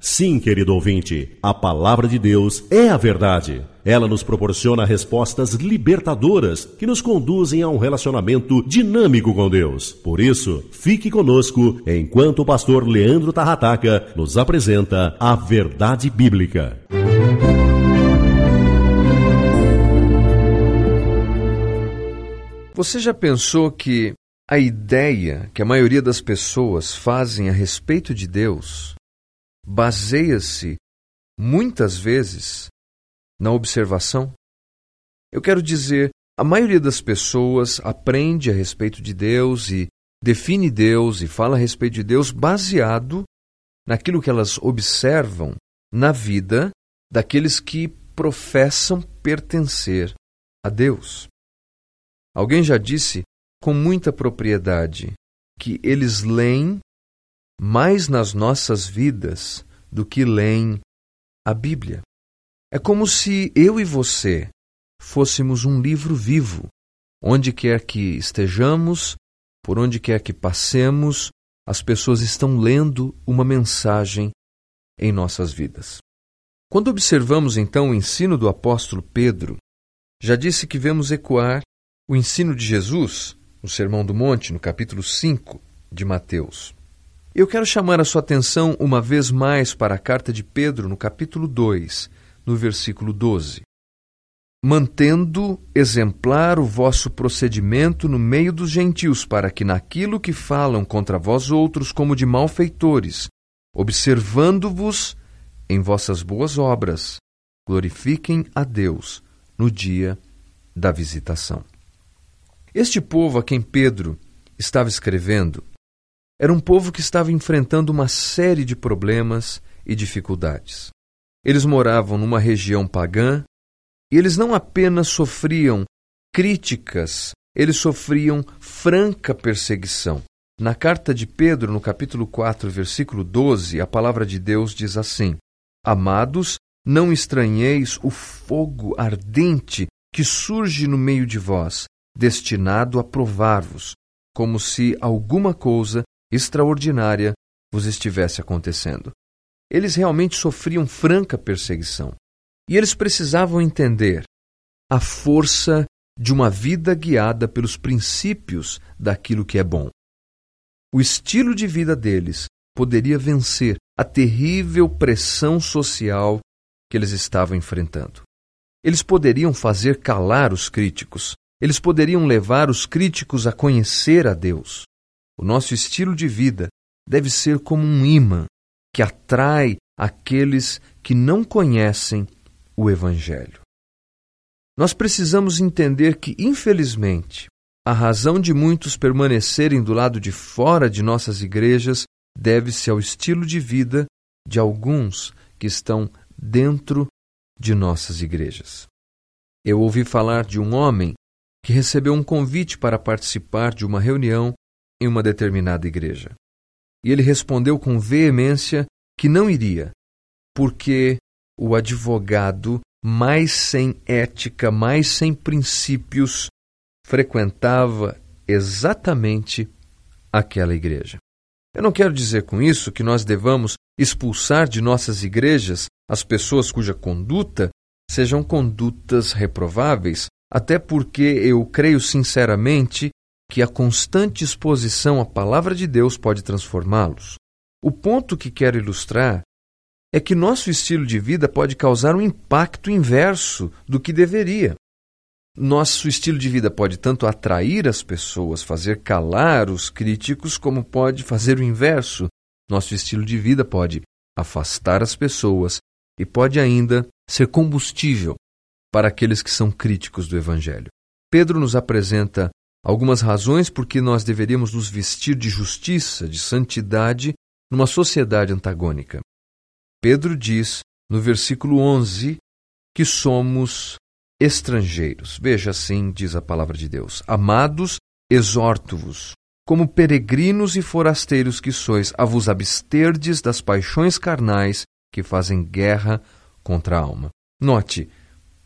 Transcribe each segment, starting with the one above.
Sim, querido ouvinte, a palavra de Deus é a verdade. Ela nos proporciona respostas libertadoras que nos conduzem a um relacionamento dinâmico com Deus. Por isso, fique conosco enquanto o pastor Leandro Tarrataca nos apresenta a verdade bíblica. Você já pensou que a ideia que a maioria das pessoas fazem a respeito de Deus baseia-se muitas vezes na observação? Eu quero dizer, a maioria das pessoas aprende a respeito de Deus e define Deus e fala a respeito de Deus baseado naquilo que elas observam na vida daqueles que professam pertencer a Deus. Alguém já disse com muita propriedade que eles leem mais nas nossas vidas do que leem a Bíblia. É como se eu e você fôssemos um livro vivo. Onde quer que estejamos, por onde quer que passemos, as pessoas estão lendo uma mensagem em nossas vidas. Quando observamos então o ensino do apóstolo Pedro, já disse que vemos ecoar o ensino de Jesus no Sermão do Monte, no capítulo 5 de Mateus. Eu quero chamar a sua atenção uma vez mais para a carta de Pedro, no capítulo 2, no versículo 12. Mantendo exemplar o vosso procedimento no meio dos gentios, para que naquilo que falam contra vós outros como de malfeitores, observando-vos em vossas boas obras, glorifiquem a Deus no dia da visitação. Este povo a quem Pedro estava escrevendo era um povo que estava enfrentando uma série de problemas e dificuldades. Eles moravam numa região pagã e eles não apenas sofriam críticas, eles sofriam franca perseguição. Na carta de Pedro, no capítulo 4, versículo 12, a palavra de Deus diz assim: Amados, não estranheis o fogo ardente que surge no meio de vós, destinado a provar-vos, como se alguma coisa extraordinária vos estivesse acontecendo. Eles realmente sofriam franca perseguição. E eles precisavam entender a força de uma vida guiada pelos princípios daquilo que é bom. O estilo de vida deles poderia vencer a terrível pressão social que eles estavam enfrentando. Eles poderiam fazer calar os críticos, eles poderiam levar os críticos a conhecer a Deus. O nosso estilo de vida deve ser como um imã que atrai aqueles que não conhecem o Evangelho. Nós precisamos entender que, infelizmente, a razão de muitos permanecerem do lado de fora de nossas igrejas deve-se ao estilo de vida de alguns que estão dentro de nossas igrejas. Eu ouvi falar de um homem que recebeu um convite para participar de uma reunião em uma determinada igreja. E ele respondeu com veemência que não iria, porque o advogado mais sem ética, mais sem princípios, frequentava exatamente aquela igreja. Eu não quero dizer com isso que nós devamos expulsar de nossas igrejas as pessoas cuja conduta sejam condutas reprováveis, até porque eu creio sinceramente que a constante exposição à palavra de Deus pode transformá-los. O ponto que quero ilustrar é que nosso estilo de vida pode causar um impacto inverso do que deveria. Nosso estilo de vida pode tanto atrair as pessoas, fazer calar os críticos, como pode fazer o inverso. Nosso estilo de vida pode afastar as pessoas e pode ainda ser combustível para aqueles que são críticos do Evangelho. Pedro nos apresenta algumas razões por que nós deveríamos nos vestir de justiça, de santidade, numa sociedade antagônica. Pedro diz, no versículo 11, que somos estrangeiros. Veja assim, diz a palavra de Deus: Amados, exorto-vos, como peregrinos e forasteiros que sois, a vos absterdes das paixões carnais que fazem guerra contra a alma. Note,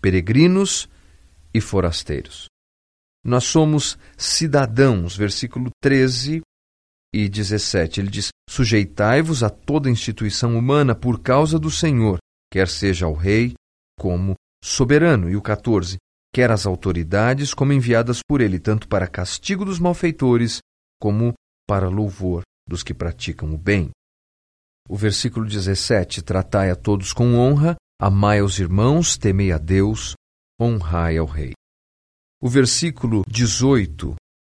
peregrinos e forasteiros. Nós somos cidadãos, versículo 13 e 17. Ele diz: Sujeitai-vos a toda instituição humana por causa do Senhor, quer seja ao rei como soberano. E o 14. Quer as autoridades como enviadas por ele, tanto para castigo dos malfeitores como para louvor dos que praticam o bem. O versículo 17: Tratai a todos com honra, amai aos irmãos, temei a Deus, honrai ao rei. O versículo 18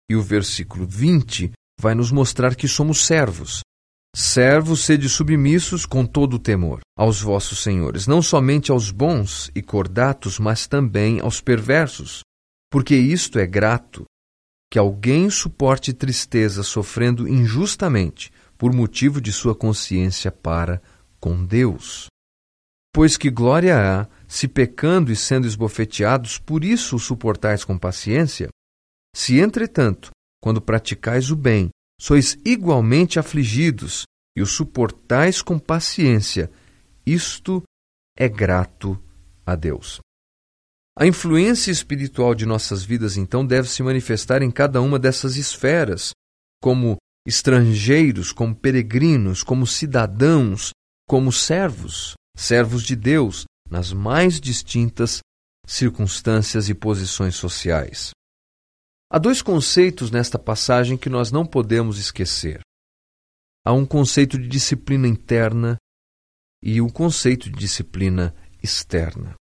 e o versículo 20 vai nos mostrar que somos servos. Servos, sede submissos com todo o temor aos vossos senhores, não somente aos bons e cordatos, mas também aos perversos, porque isto é grato, que alguém suporte tristeza sofrendo injustamente por motivo de sua consciência para com Deus. Pois que glória há se pecando e sendo esbofeteados, por isso o suportais com paciência? Se, entretanto, quando praticais o bem, sois igualmente afligidos e o suportais com paciência, isto é grato a Deus. A influência espiritual de nossas vidas, então, deve se manifestar em cada uma dessas esferas, como estrangeiros, como peregrinos, como cidadãos, como servos, servos de Deus, nas mais distintas circunstâncias e posições sociais. Há dois conceitos nesta passagem que nós não podemos esquecer. Há um conceito de disciplina interna e um conceito de disciplina externa.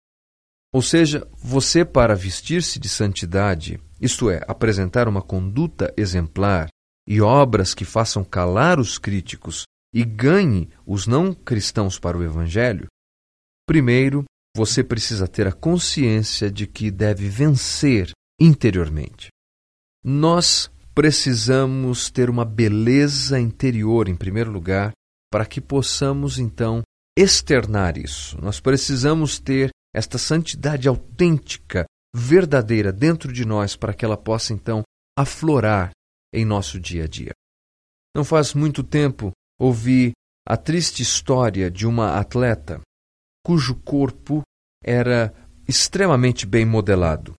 Ou seja, você, para vestir-se de santidade, isto é, apresentar uma conduta exemplar e obras que façam calar os críticos e ganhe os não cristãos para o Evangelho, Primeiro, você precisa ter a consciência de que deve vencer interiormente. Nós precisamos ter uma beleza interior, em primeiro lugar, para que possamos então externar isso. Nós precisamos ter esta santidade autêntica, verdadeira dentro de nós, para que ela possa então aflorar em nosso dia a dia. Não faz muito tempo ouvi a triste história de uma atleta cujo corpo era extremamente bem modelado.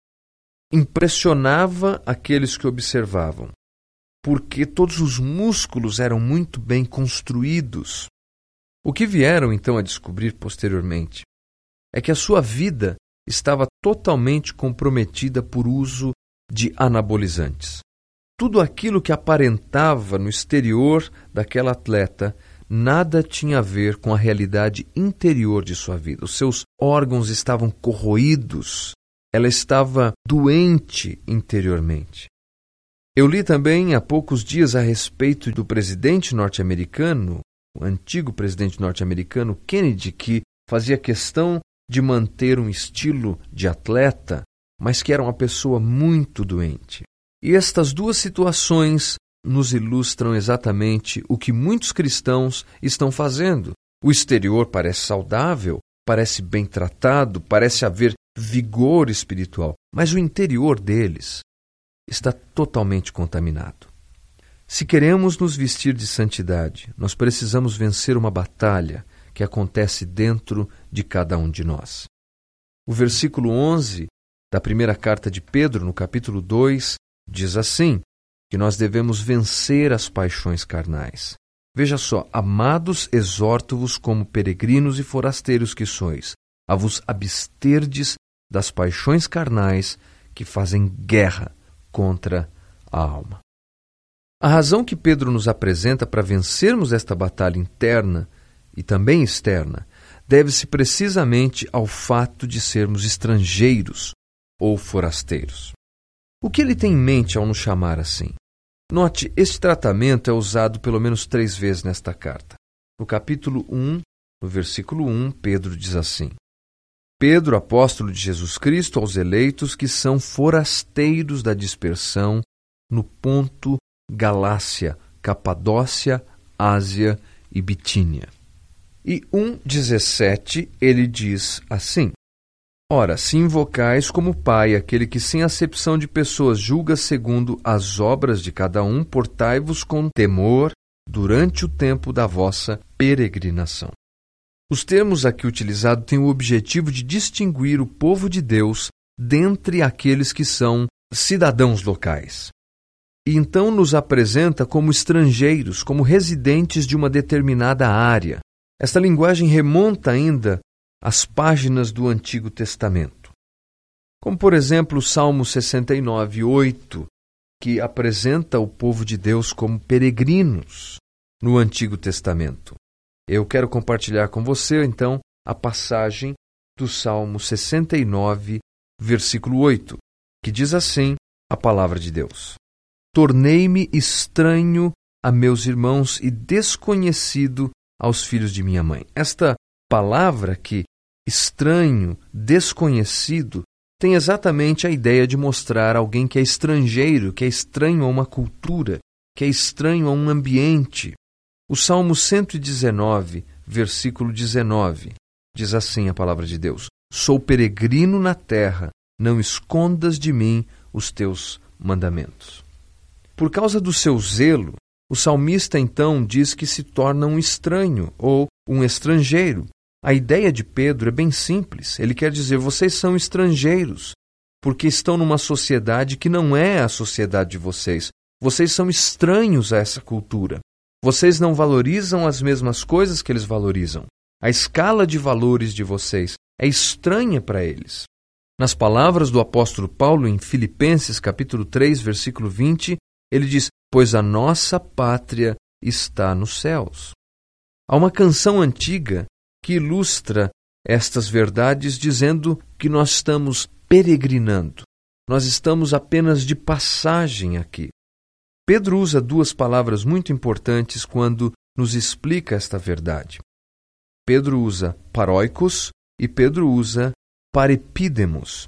Impressionava aqueles que observavam, porque todos os músculos eram muito bem construídos. O que vieram então a descobrir posteriormente é que a sua vida estava totalmente comprometida por uso de anabolizantes. Tudo aquilo que aparentava no exterior daquela atleta nada tinha a ver com a realidade interior de sua vida. Os seus órgãos estavam corroídos, ela estava doente interiormente. Eu li também há poucos dias a respeito do presidente norte-americano, o antigo presidente norte-americano Kennedy, que fazia questão de manter um estilo de atleta, mas que era uma pessoa muito doente. E estas duas situações nos ilustram exatamente o que muitos cristãos estão fazendo. O exterior parece saudável, parece bem tratado, parece haver vigor espiritual, mas o interior deles está totalmente contaminado. Se queremos nos vestir de santidade, nós precisamos vencer uma batalha que acontece dentro de cada um de nós. O versículo 11 da primeira carta de Pedro, no capítulo 2, diz assim: que nós devemos vencer as paixões carnais. Veja só, amados, exorto-vos como peregrinos e forasteiros que sois, a vos absterdes das paixões carnais que fazem guerra contra a alma. A razão que Pedro nos apresenta para vencermos esta batalha interna e também externa deve-se precisamente ao fato de sermos estrangeiros ou forasteiros. O que ele tem em mente ao nos chamar assim? Note, este tratamento é usado pelo menos três vezes nesta carta. No capítulo 1, no versículo 1, Pedro diz assim: Pedro, apóstolo de Jesus Cristo, aos eleitos que são forasteiros da dispersão no ponto Galácia, Capadócia, Ásia e Bitínia. E 1,17 ele diz assim: Ora, se invocais como Pai aquele que, sem acepção de pessoas, julga segundo as obras de cada um, portai-vos com temor durante o tempo da vossa peregrinação. Os termos aqui utilizados têm o objetivo de distinguir o povo de Deus dentre aqueles que são cidadãos locais. E então nos apresenta como estrangeiros, como residentes de uma determinada área. Esta linguagem remonta ainda as páginas do Antigo Testamento. Como, por exemplo, o Salmo 69, 8, que apresenta o povo de Deus como peregrinos no Antigo Testamento. Eu quero compartilhar com você, então, a passagem do Salmo 69, versículo 8, que diz assim a palavra de Deus: Tornei-me estranho a meus irmãos e desconhecido aos filhos de minha mãe. Esta palavra que estranho, desconhecido, tem exatamente a ideia de mostrar alguém que é estrangeiro, que é estranho a uma cultura, que é estranho a um ambiente. O Salmo 119, versículo 19, diz assim a palavra de Deus: Sou peregrino na terra, não escondas de mim os teus mandamentos. Por causa do seu zelo, o salmista então diz que se torna um estranho ou um estrangeiro, a ideia de Pedro é bem simples. Ele quer dizer: vocês são estrangeiros, porque estão numa sociedade que não é a sociedade de vocês. Vocês são estranhos a essa cultura. Vocês não valorizam as mesmas coisas que eles valorizam. A escala de valores de vocês é estranha para eles. Nas palavras do apóstolo Paulo em Filipenses capítulo 3, versículo 20, ele diz: "Pois a nossa pátria está nos céus". Há uma canção antiga que ilustra estas verdades dizendo que nós estamos peregrinando, nós estamos apenas de passagem aqui. Pedro usa duas palavras muito importantes quando nos explica esta verdade. Pedro usa paróicos e Pedro usa parepídemos.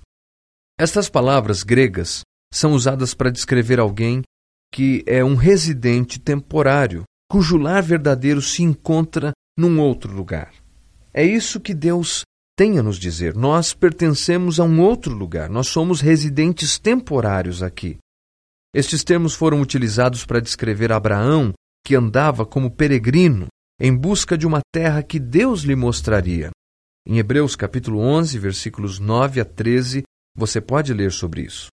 Estas palavras gregas são usadas para descrever alguém que é um residente temporário, cujo lar verdadeiro se encontra num outro lugar. É isso que Deus tem a nos dizer. Nós pertencemos a um outro lugar, nós somos residentes temporários aqui. Estes termos foram utilizados para descrever Abraão, que andava como peregrino em busca de uma terra que Deus lhe mostraria. Em Hebreus capítulo 11, versículos 9 a 13, você pode ler sobre isso.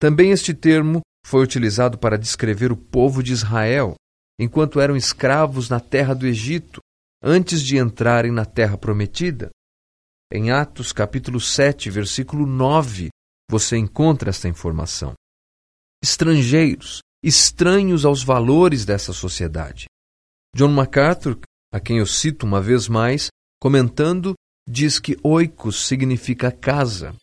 Também este termo foi utilizado para descrever o povo de Israel, enquanto eram escravos na terra do Egito, antes de entrarem na terra prometida. Em Atos capítulo 7, versículo 9, você encontra esta informação. Estrangeiros, estranhos aos valores dessa sociedade. John MacArthur, a quem eu cito uma vez mais, comentando, diz que oikos significa casa.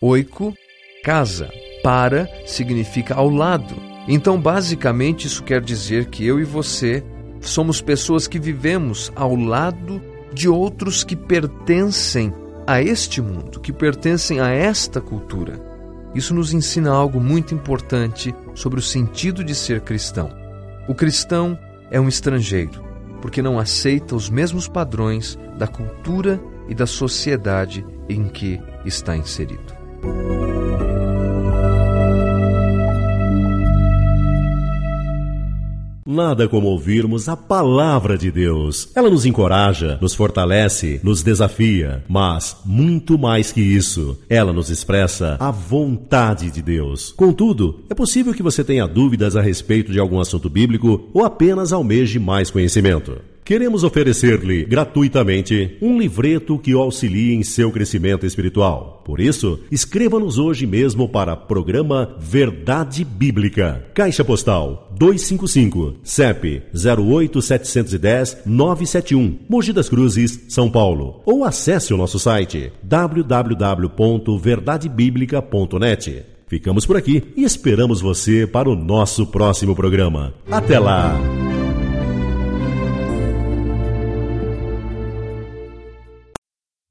Oiko, casa. Para significa ao lado. Então, basicamente, isso quer dizer que eu e você somos pessoas que vivemos ao lado de outros que pertencem a este mundo, que pertencem a esta cultura. Isso nos ensina algo muito importante sobre o sentido de ser cristão. O cristão é um estrangeiro, porque não aceita os mesmos padrões da cultura e da sociedade em que está inserido. Nada como ouvirmos a palavra de Deus. Ela nos encoraja, nos fortalece, nos desafia, mas muito mais que isso, ela nos expressa a vontade de Deus. Contudo, é possível que você tenha dúvidas a respeito de algum assunto bíblico ou apenas almeje mais conhecimento. Queremos oferecer-lhe gratuitamente um livreto que o auxilie em seu crescimento espiritual. Por isso, escreva-nos hoje mesmo para programa Verdade Bíblica. Caixa Postal 255, CEP 08710 971, Mogi das Cruzes, São Paulo. Ou acesse o nosso site www.verdadebiblica.net. Ficamos por aqui e esperamos você para o nosso próximo programa. Até lá!